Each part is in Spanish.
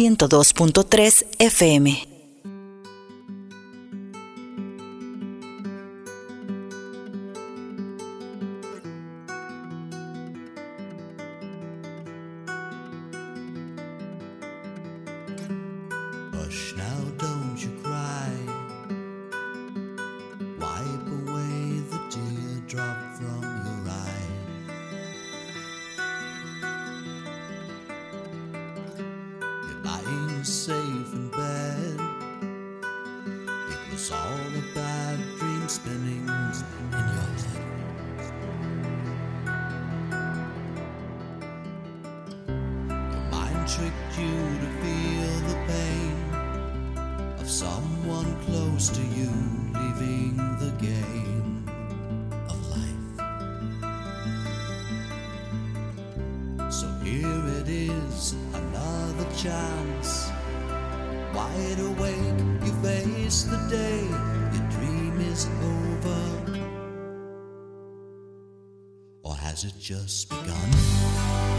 102.3 FM. today your dream is over? Or has it just begun?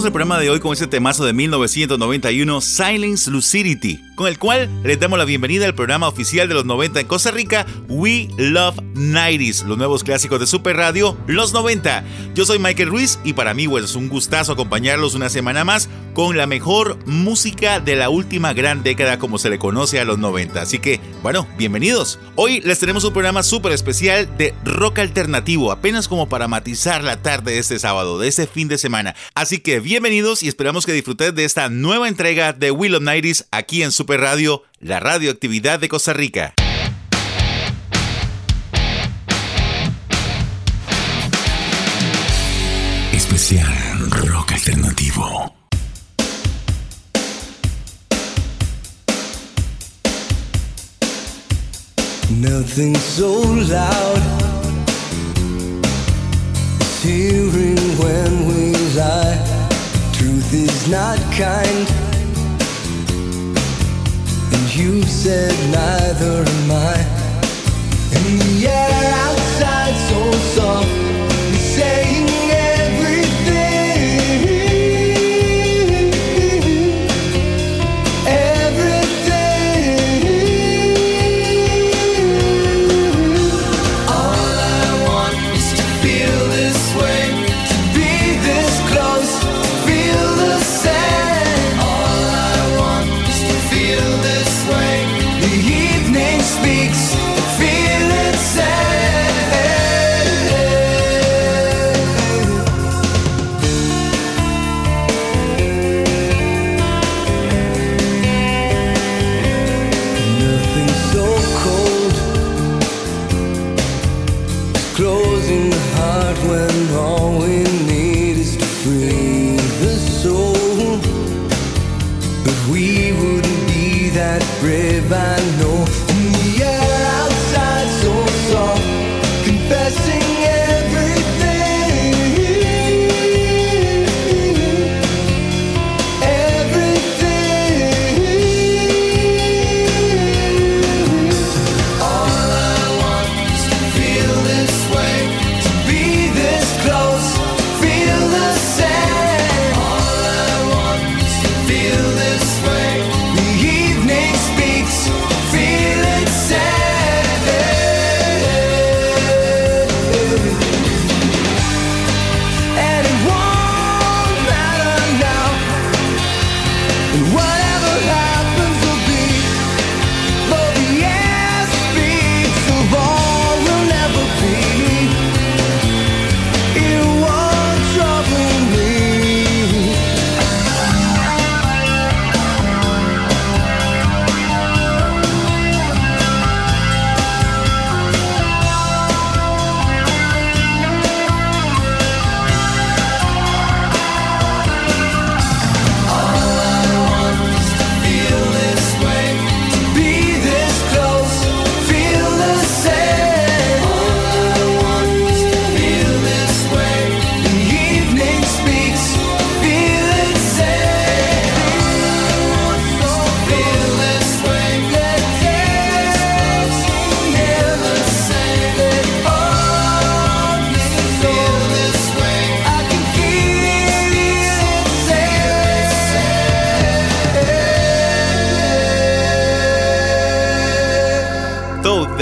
Iniciamos el programa de hoy con este temazo de 1991, Silence Lucidity, con el cual les damos la bienvenida al programa oficial de los 90 en Costa Rica, We Love 90s, los nuevos clásicos de Super Radio, los 90. Yo soy Michael Ruiz y para mí pues, es un gustazo acompañarlos una semana más con la mejor música de la última gran década como se le conoce a los 90. Así que, bueno, bienvenidos. Hoy les tenemos un programa súper especial de rock alternativo, apenas como para matizar la tarde de este sábado, de este fin de semana. Así que bienvenidos y esperamos que disfruten de esta nueva entrega de Will of Nighties aquí en Super Radio, la radioactividad de Costa Rica. Especial Rock Alternativo. Nothing so loud hearing when we lie. Truth is not kind. And you said neither am I. And the air outside so soft,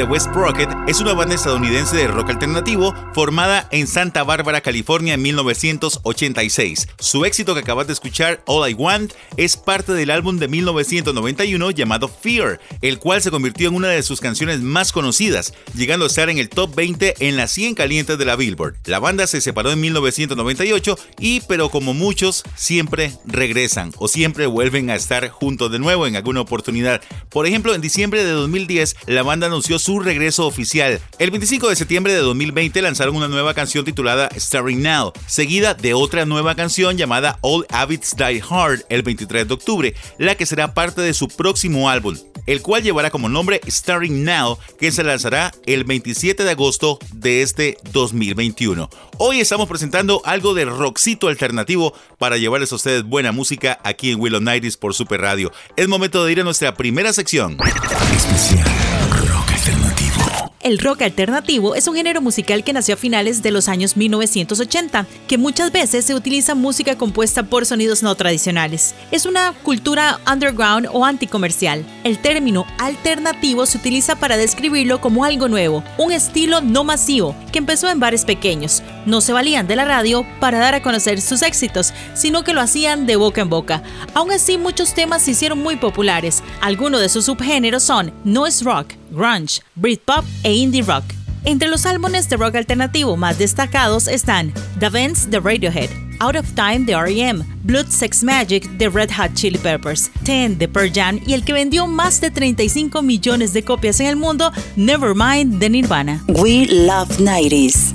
West Rocket es una banda estadounidense de rock alternativo formada en Santa Bárbara, California en 1986. Su éxito que acabas de escuchar, All I Want, es parte del álbum de 1991 llamado Fear, el cual se convirtió en una de sus canciones más conocidas, llegando a estar en el top 20 en las 100 calientes de la Billboard. La banda se separó en 1998 y, pero como muchos, siempre regresan o siempre vuelven a estar juntos de nuevo en alguna oportunidad. Por ejemplo, en diciembre de 2010, la banda anunció su regreso oficial. El 25 de septiembre de 2020 lanzaron una nueva canción titulada Starring Now, seguida de otra nueva canción llamada All Habits Die Hard el 23 de octubre, la que será parte de su próximo álbum, el cual llevará como nombre Starring Now, que se lanzará el 27 de agosto de este 2021. Hoy estamos presentando algo de rockcito alternativo para llevarles a ustedes buena música aquí en Willow Nighties por Super Radio. Es momento de ir a nuestra primera sección. Especial El rock alternativo es un género musical que nació a finales de los años 1980, que muchas veces se utiliza música compuesta por sonidos no tradicionales. Es una cultura underground o anticomercial. El término alternativo se utiliza para describirlo como algo nuevo, un estilo no masivo que empezó en bares pequeños. No se valían de la radio para dar a conocer sus éxitos, sino que lo hacían de boca en boca. Aún así, muchos temas se hicieron muy populares. Algunos de sus subgéneros son noise rock, grunge, Britpop e indie rock. Entre los álbumes de rock alternativo más destacados están The Vents de Radiohead, Out of Time de R.E.M., Blood Sex Magic de Red Hot Chili Peppers, Ten de Pearl Jam y el que vendió más de 35 millones de copias en el mundo, Nevermind de Nirvana. We Love 90s.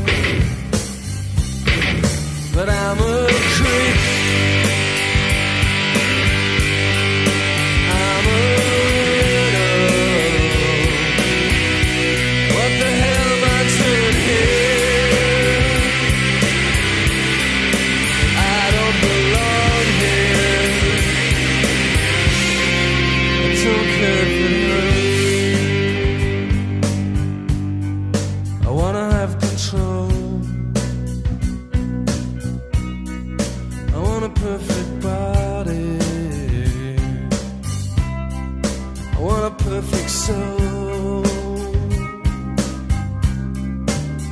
But I'm a creep. Want a perfect body. I want a perfect soul.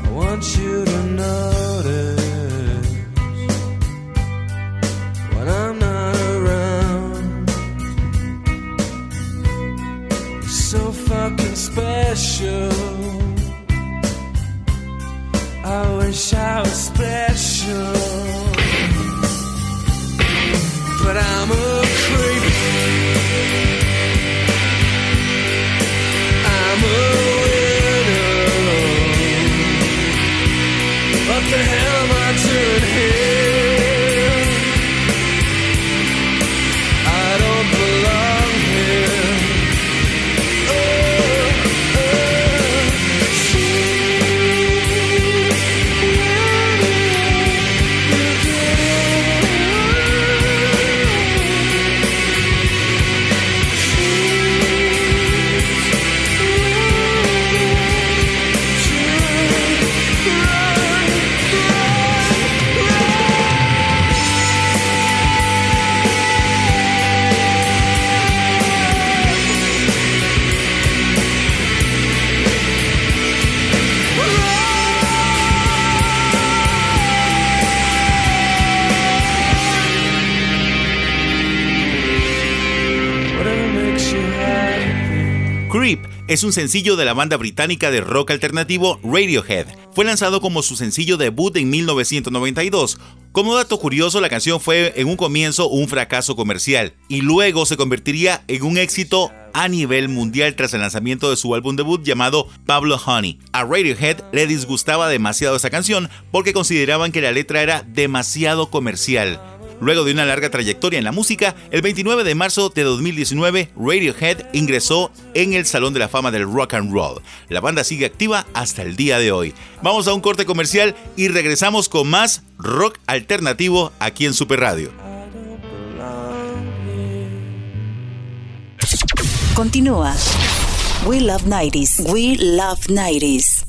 I want you to notice when I'm not around. You're so fucking special. I wish I was special. Creep es un sencillo de la banda británica de rock alternativo Radiohead. Fue lanzado como su sencillo debut en 1992. Como dato curioso, la canción fue en un comienzo un fracaso comercial y luego se convertiría en un éxito a nivel mundial tras el lanzamiento de su álbum debut llamado Pablo Honey. A Radiohead le disgustaba demasiado esa canción porque consideraban que la letra era demasiado comercial. Luego de una larga trayectoria en la música, el 29 de marzo de 2019, Radiohead ingresó en el Salón de la Fama del Rock and Roll. La banda sigue activa hasta el día de hoy. Vamos a un corte comercial y regresamos con más rock alternativo aquí en Super Radio. Continúa. We Love 90s. We Love 90s.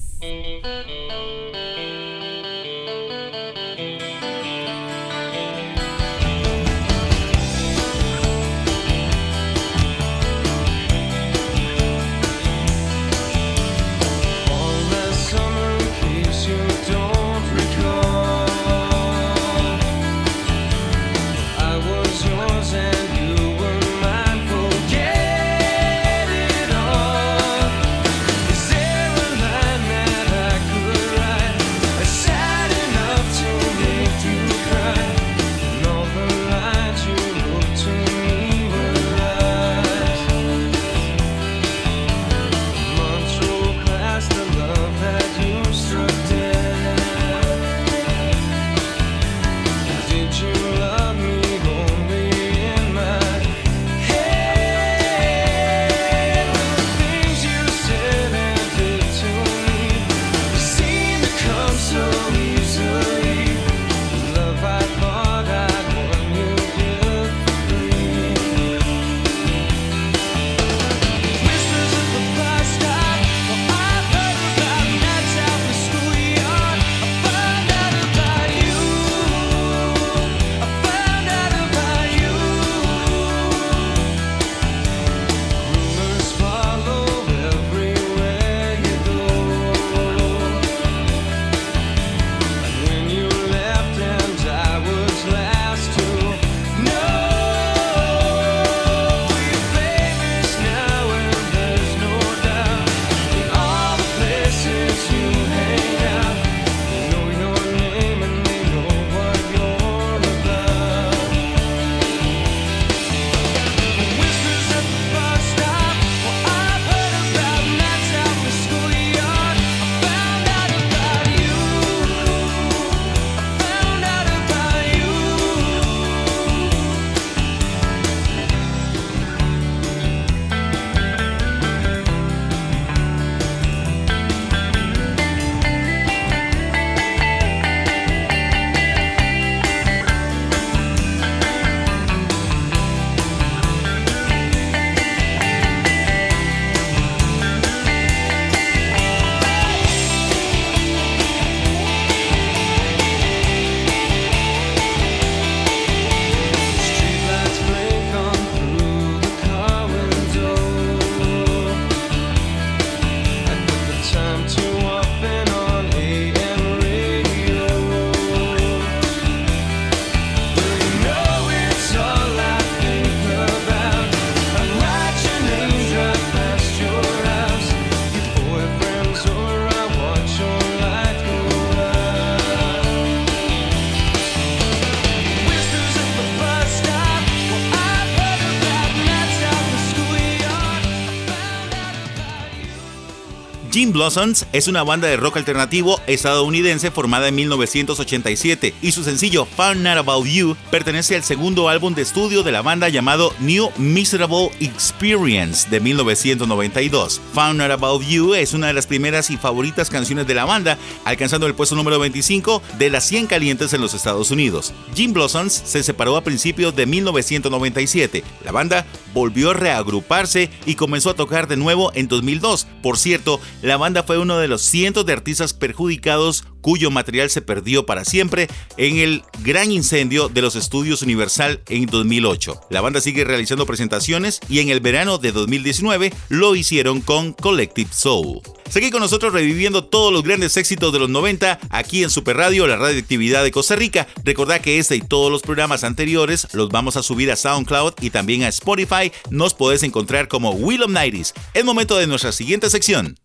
Blossoms es una banda de rock alternativo estadounidense formada en 1987 y su sencillo Found Not About You pertenece al segundo álbum de estudio de la banda llamado New Miserable Experience de 1992. Found Not About You es una de las primeras y favoritas canciones de la banda, alcanzando el puesto número 25 de las 100 calientes en los Estados Unidos. Jim Blossoms se separó a principios de 1997. La banda volvió a reagruparse y comenzó a tocar de nuevo en 2002. Por cierto, la banda fue uno de los cientos de artistas perjudicados cuyo material se perdió para siempre en el gran incendio de los estudios Universal en 2008. La banda sigue realizando presentaciones y en el verano de 2019 lo hicieron con Collective Soul. Seguí con nosotros reviviendo todos los grandes éxitos de los 90 aquí en Super Radio, la radioactividad de Costa Rica. Recordad que este y todos los programas anteriores los vamos a subir a SoundCloud y también a Spotify. Nos podés encontrar como Will of Nighties. Es momento de nuestra siguiente sección.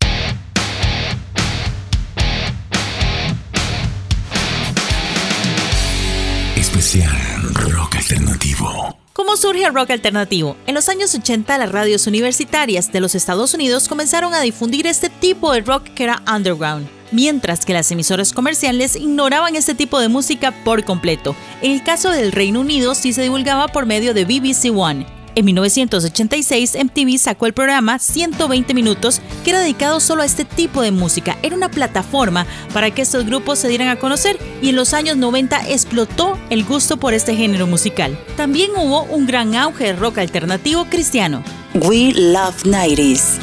Especial Rock Alternativo. ¿Cómo surge el rock alternativo? En los años 80 las radios universitarias de los Estados Unidos comenzaron a difundir este tipo de rock que era underground, mientras que las emisoras comerciales ignoraban este tipo de música por completo. En el caso del Reino Unido sí se divulgaba por medio de BBC One, en 1986, MTV sacó el programa 120 Minutos, que era dedicado solo a este tipo de música. Era una plataforma para que estos grupos se dieran a conocer y en los años 90 explotó el gusto por este género musical. También hubo un gran auge de rock alternativo cristiano. We Love 90s.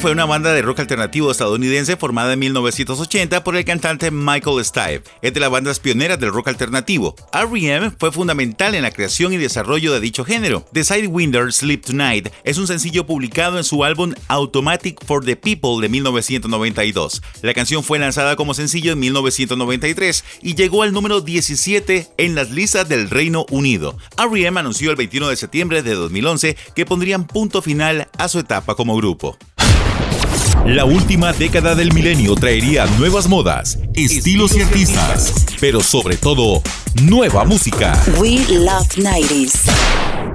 Fue una banda de rock alternativo estadounidense formada en 1980 por el cantante Michael Stipe. Es de las bandas pioneras del rock alternativo. R.E.M. fue fundamental en la creación y desarrollo de dicho género. The Sidewinder Sleep Tonight es un sencillo publicado en su álbum Automatic for the People de 1992. La canción fue lanzada como sencillo en 1993 y llegó al número 17 en las listas del Reino Unido. R.E.M. anunció el 21 de septiembre de 2011 que pondrían punto final a su etapa como grupo. La última década del milenio traería nuevas modas, estilos y artistas, pero sobre todo, nueva música. We Love 90s.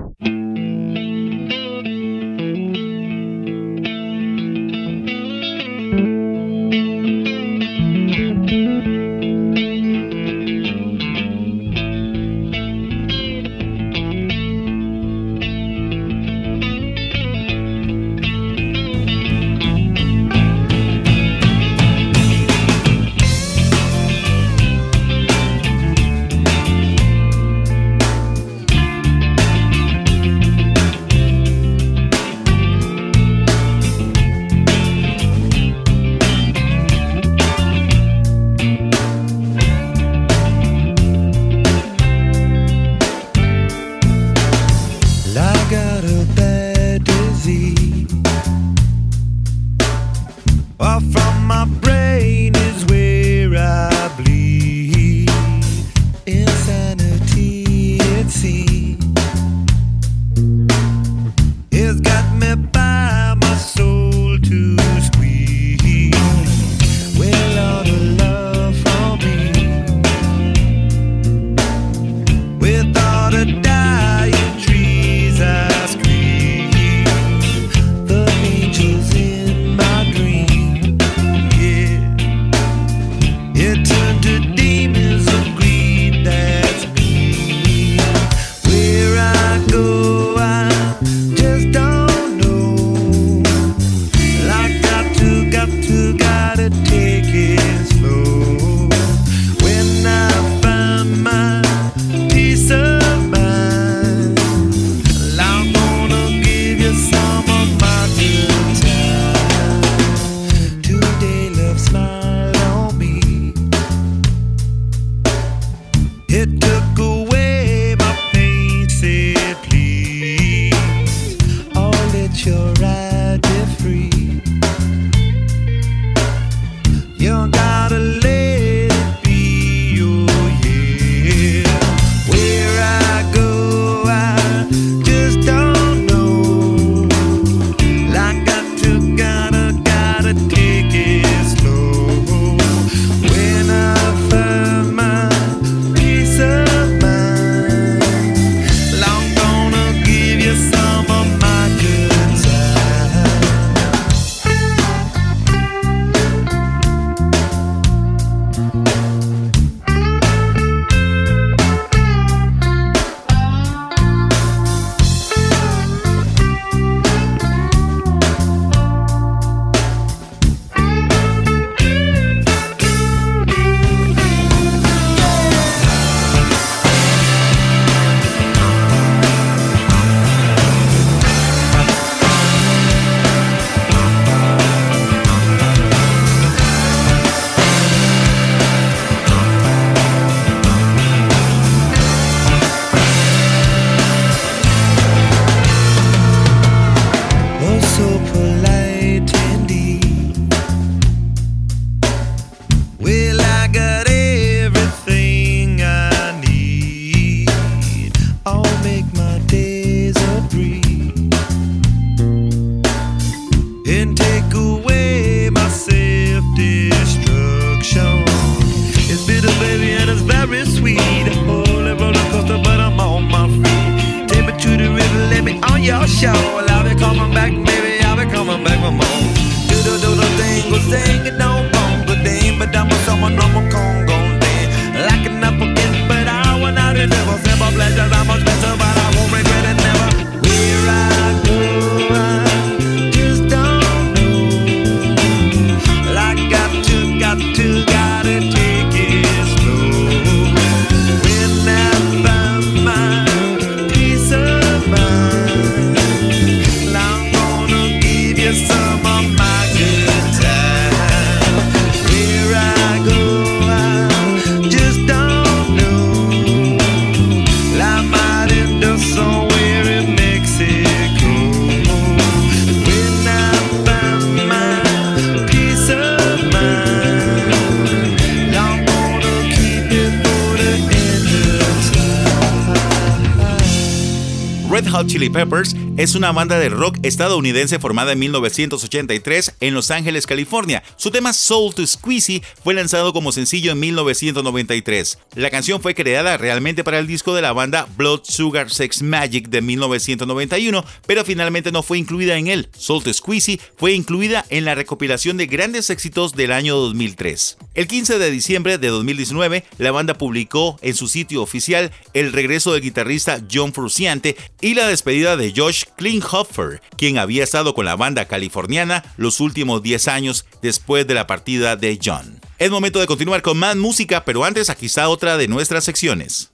Chili Peppers es una banda de rock estadounidense formada en 1983 en Los Ángeles, California. Su tema Soul to Squeezy fue lanzado como sencillo en 1993. La canción fue creada realmente para el disco de la banda Blood Sugar Sex Magic de 1991, pero finalmente no fue incluida en él. Soul to Squeezy fue incluida en la recopilación de grandes éxitos del año 2003. El 15 de diciembre de 2019, la banda publicó en su sitio oficial el regreso del guitarrista John Frusciante y la despedida de Josh Klinghoffer, quien había estado con la banda californiana los últimos 10 años después de la partida de John. Es momento de continuar con más música, pero antes aquí está otra de nuestras secciones.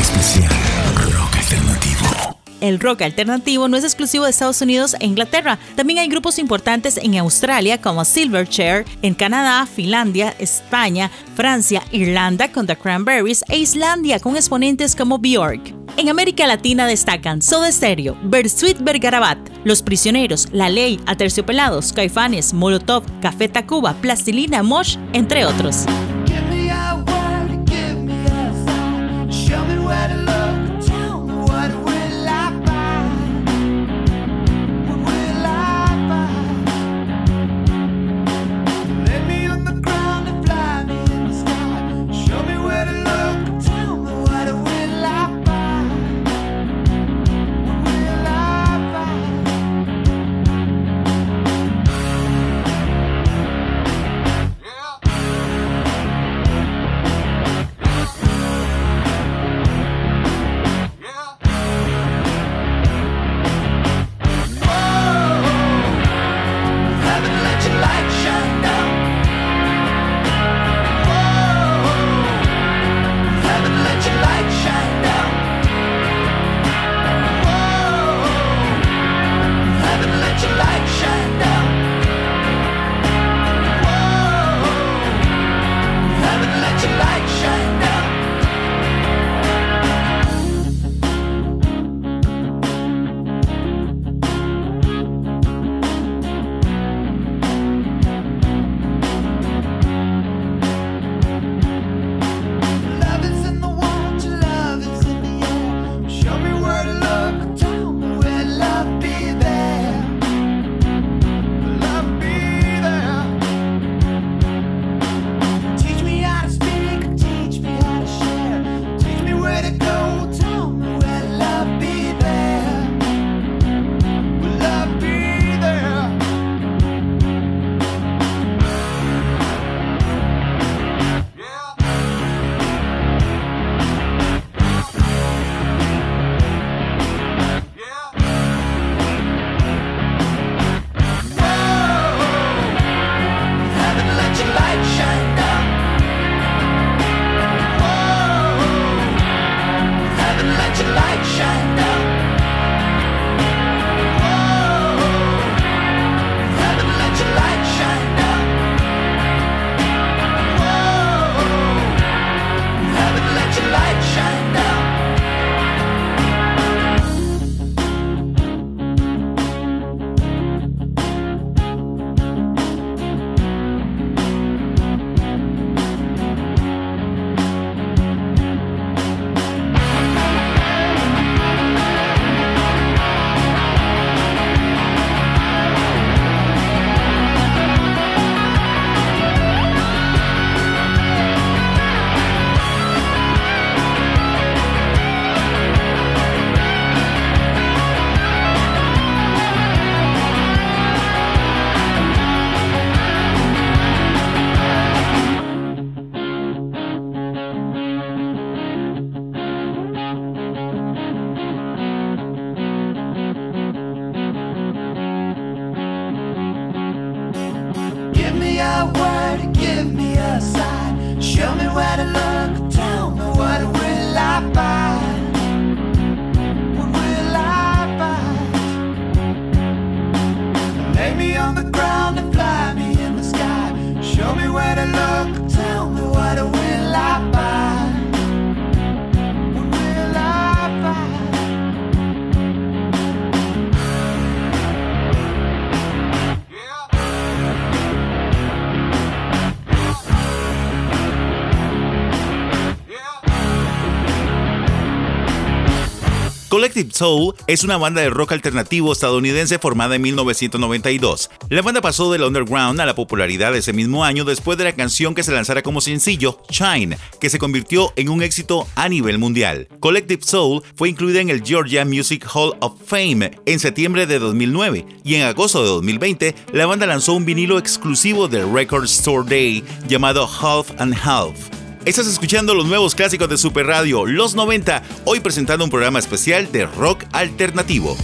Especial Rock Alternativo. El rock alternativo no es exclusivo de Estados Unidos e Inglaterra. También hay grupos importantes en Australia como Silverchair, en Canadá, Finlandia, España, Francia, Irlanda con The Cranberries e Islandia con exponentes como Björk. En América Latina destacan Soda Stereo, Bersuit Bergarabat, Los Prisioneros, La Ley, Aterciopelados, Caifanes, Molotov, Café Tacuba, Plastilina, Mosh, entre otros. Collective Soul es una banda de rock alternativo estadounidense formada en 1992. La banda pasó del underground a la popularidad ese mismo año después de la canción que se lanzara como sencillo, Shine, que se convirtió en un éxito a nivel mundial. Collective Soul fue incluida en el Georgia Music Hall of Fame en septiembre de 2009 y en agosto de 2020 la banda lanzó un vinilo exclusivo de Record Store Day llamado Half and Half. Estás escuchando los nuevos clásicos de Super Radio, Los 90, hoy presentando un programa especial de rock alternativo.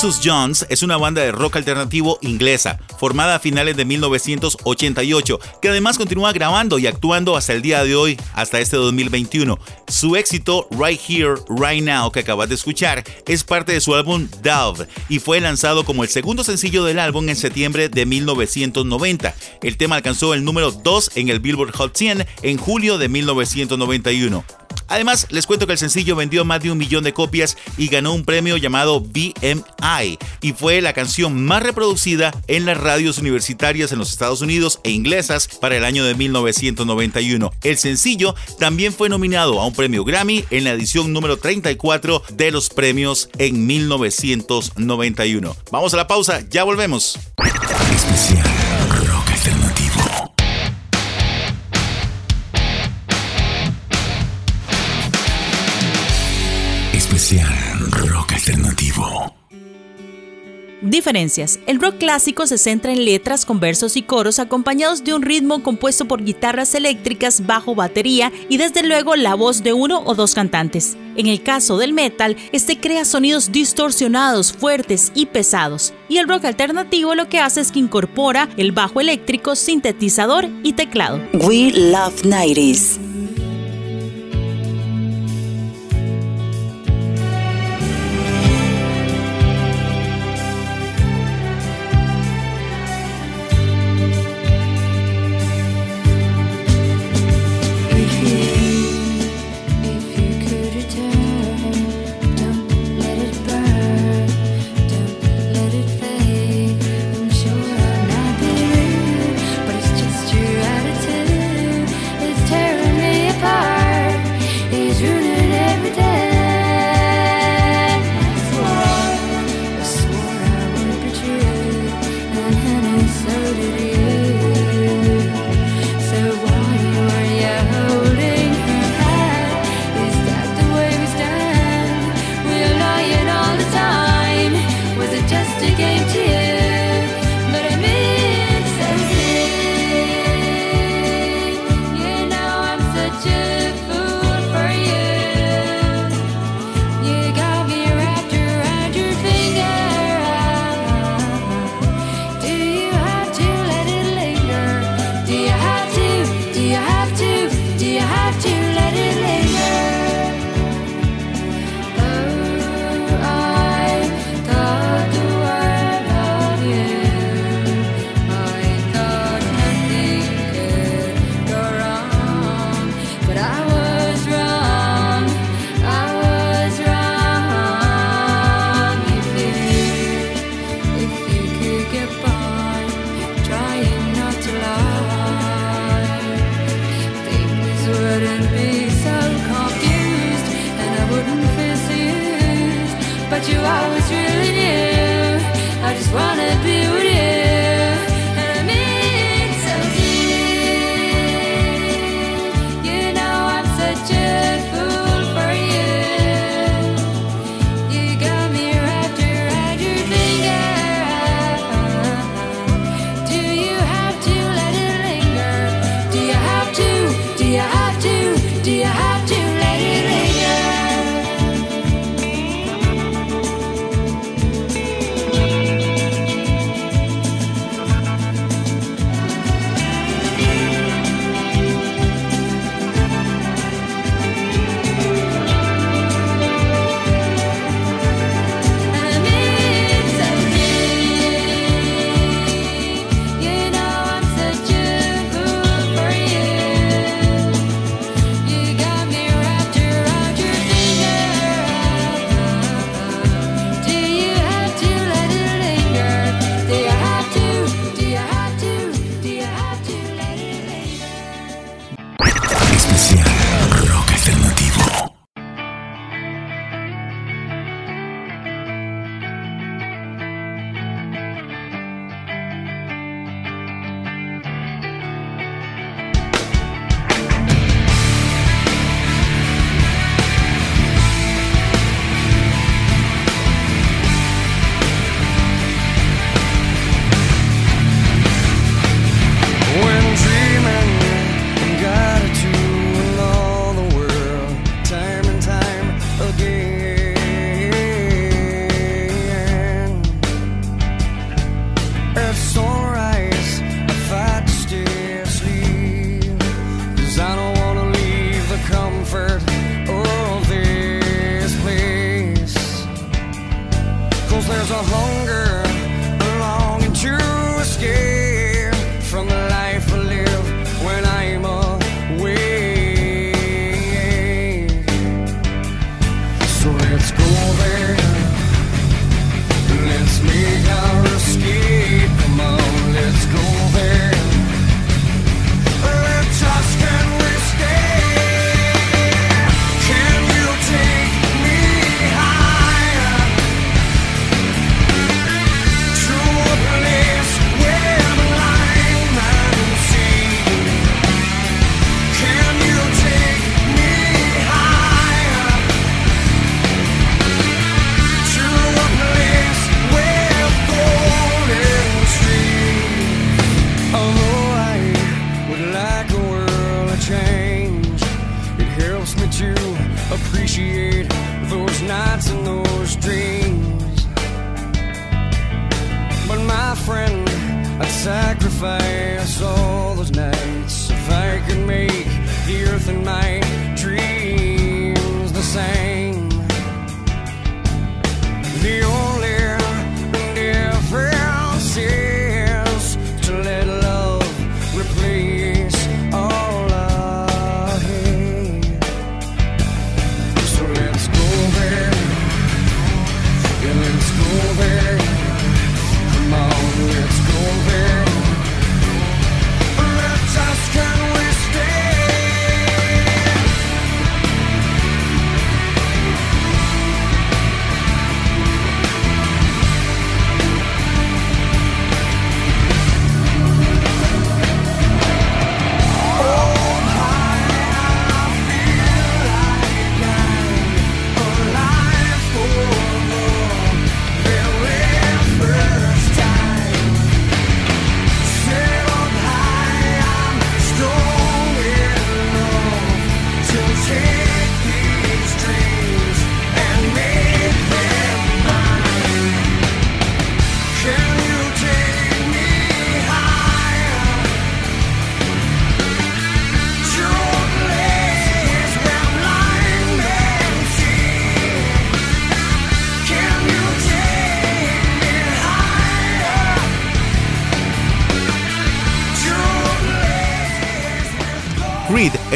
Jesus Jones es una banda de rock alternativo inglesa, formada a finales de 1988, que además continúa grabando y actuando hasta el día de hoy, hasta este 2021. Su éxito Right Here, Right Now, que acabas de escuchar, es parte de su álbum Dove y fue lanzado como el segundo sencillo del álbum en septiembre de 1990. El tema alcanzó el número 2 en el Billboard Hot 100 en julio de 1991. Además, les cuento que el sencillo vendió más de un millón de copias y ganó un premio llamado BMI y fue la canción más reproducida en las radios universitarias en los Estados Unidos e inglesas para el año de 1991. El sencillo también fue nominado a un premio Grammy en la edición número 34 de los premios en 1991. Vamos a la pausa, ya volvemos. Especial Rock Alternativo. Diferencias. El rock clásico se centra en letras con versos y coros acompañados de un ritmo compuesto por guitarras eléctricas, bajo, batería y desde luego la voz de uno o dos cantantes. En el caso del metal, este crea sonidos distorsionados, fuertes y pesados. Y el rock alternativo lo que hace es que incorpora el bajo eléctrico, sintetizador y teclado. We love 90s.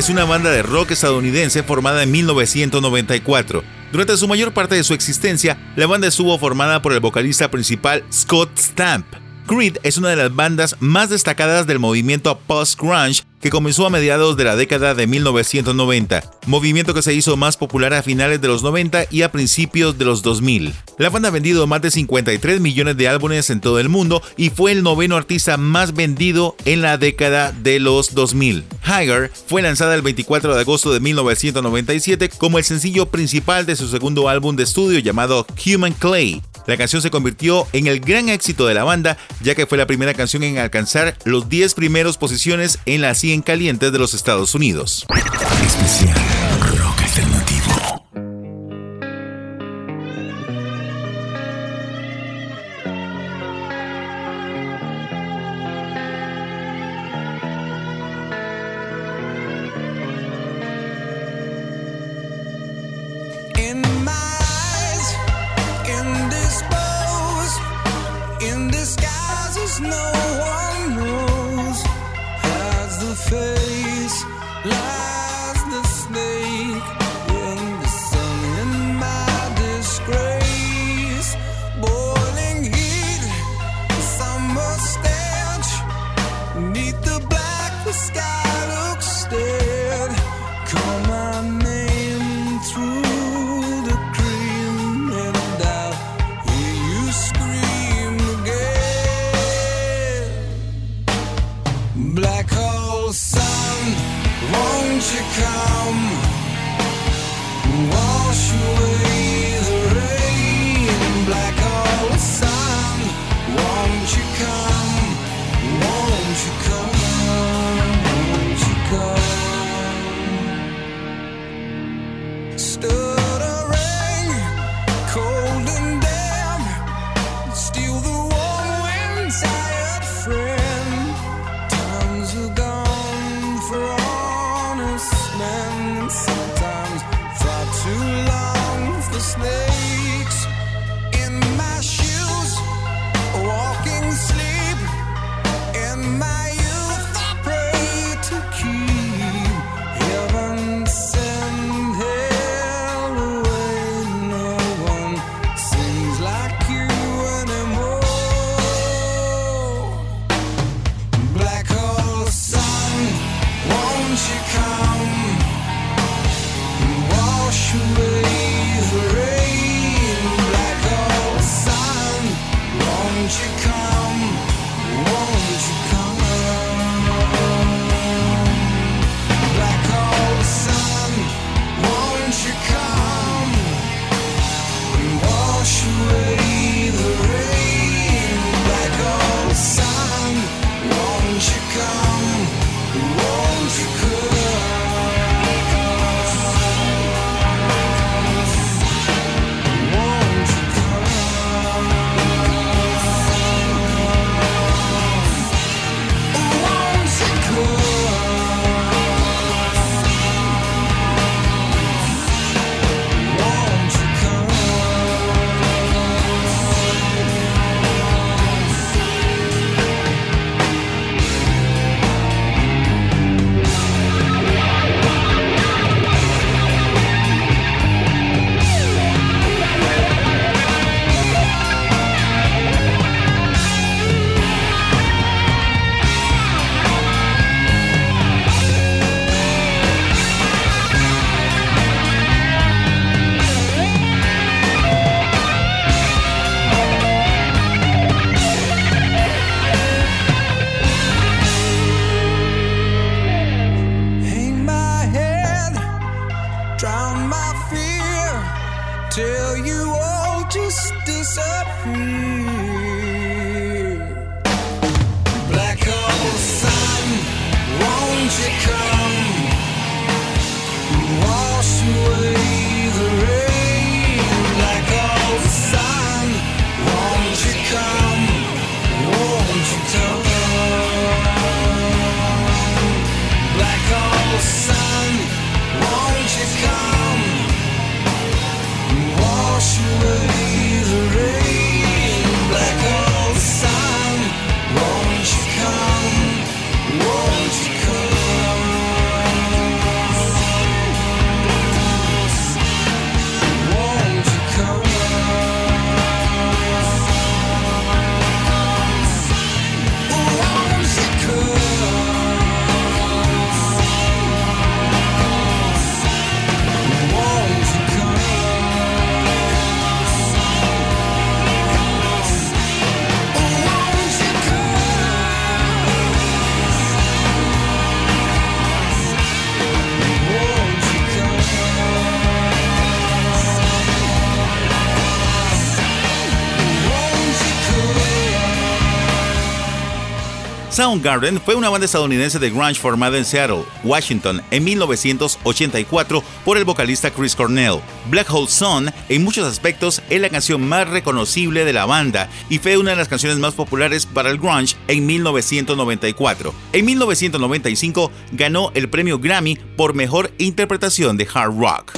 Es una banda de rock estadounidense formada en 1994. Durante su mayor parte de su existencia, la banda estuvo formada por el vocalista principal Scott Stamp. Creed es una de las bandas más destacadas del movimiento post-grunge que comenzó a mediados de la década de 1990, movimiento que se hizo más popular a finales de los 90 y a principios de los 2000. La banda ha vendido más de 53 millones de álbumes en todo el mundo y fue el noveno artista más vendido en la década de los 2000. Higher fue lanzada el 24 de agosto de 1997 como el sencillo principal de su segundo álbum de estudio llamado Human Clay. La canción se convirtió en el gran éxito de la banda, ya que fue la primera canción en alcanzar los 10 primeros posiciones en las 100 bien calientes de los Estados Unidos. Soundgarden fue una banda estadounidense de grunge formada en Seattle, Washington, en 1984 por el vocalista Chris Cornell. Black Hole Sun, en muchos aspectos, es la canción más reconocible de la banda y fue una de las canciones más populares para el grunge en 1994. En 1995 ganó el premio Grammy por mejor interpretación de hard rock.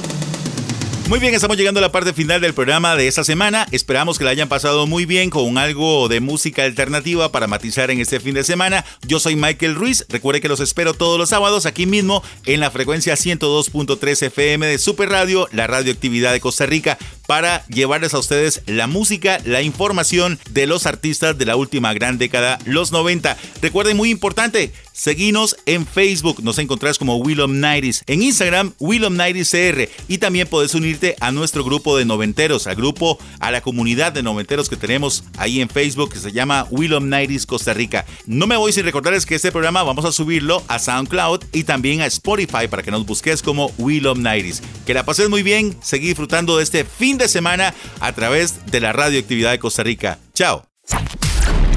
Muy bien, estamos llegando a la parte final del programa de esta semana. Esperamos que la hayan pasado muy bien con algo de música alternativa para matizar en este fin de semana. Yo soy Michael Ruiz. Recuerde que los espero todos los sábados aquí mismo en la frecuencia 102.3 FM de Super Radio, la radioactividad de Costa Rica, para llevarles a ustedes la música, la información de los artistas de la última gran década, los 90. Recuerden, muy importante, seguinos en Facebook. Nos encontrás como Willom Nighties. En Instagram, Willom CR. Y también podés unirte a nuestro grupo de noventeros, al grupo, a la comunidad de noventeros que tenemos ahí en Facebook, que se llama Willom Nighties Costa Rica. No me voy sin recordarles que este programa vamos a subirlo a SoundCloud y también a Spotify para que nos busques como Willom Nighties. Que la pases muy bien, seguí disfrutando de este fin de semana a través de la radioactividad de Costa Rica. Chao.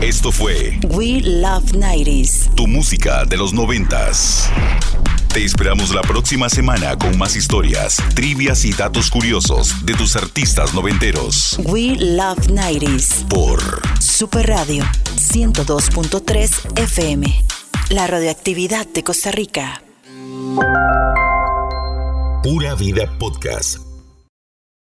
Esto fue We Love 90s. Tu música de los noventas. Te esperamos la próxima semana con más historias, trivias y datos curiosos de tus artistas noventeros. We Love 90s. Por Super Radio 102.3 FM. La radioactividad de Costa Rica. Pura Vida Podcast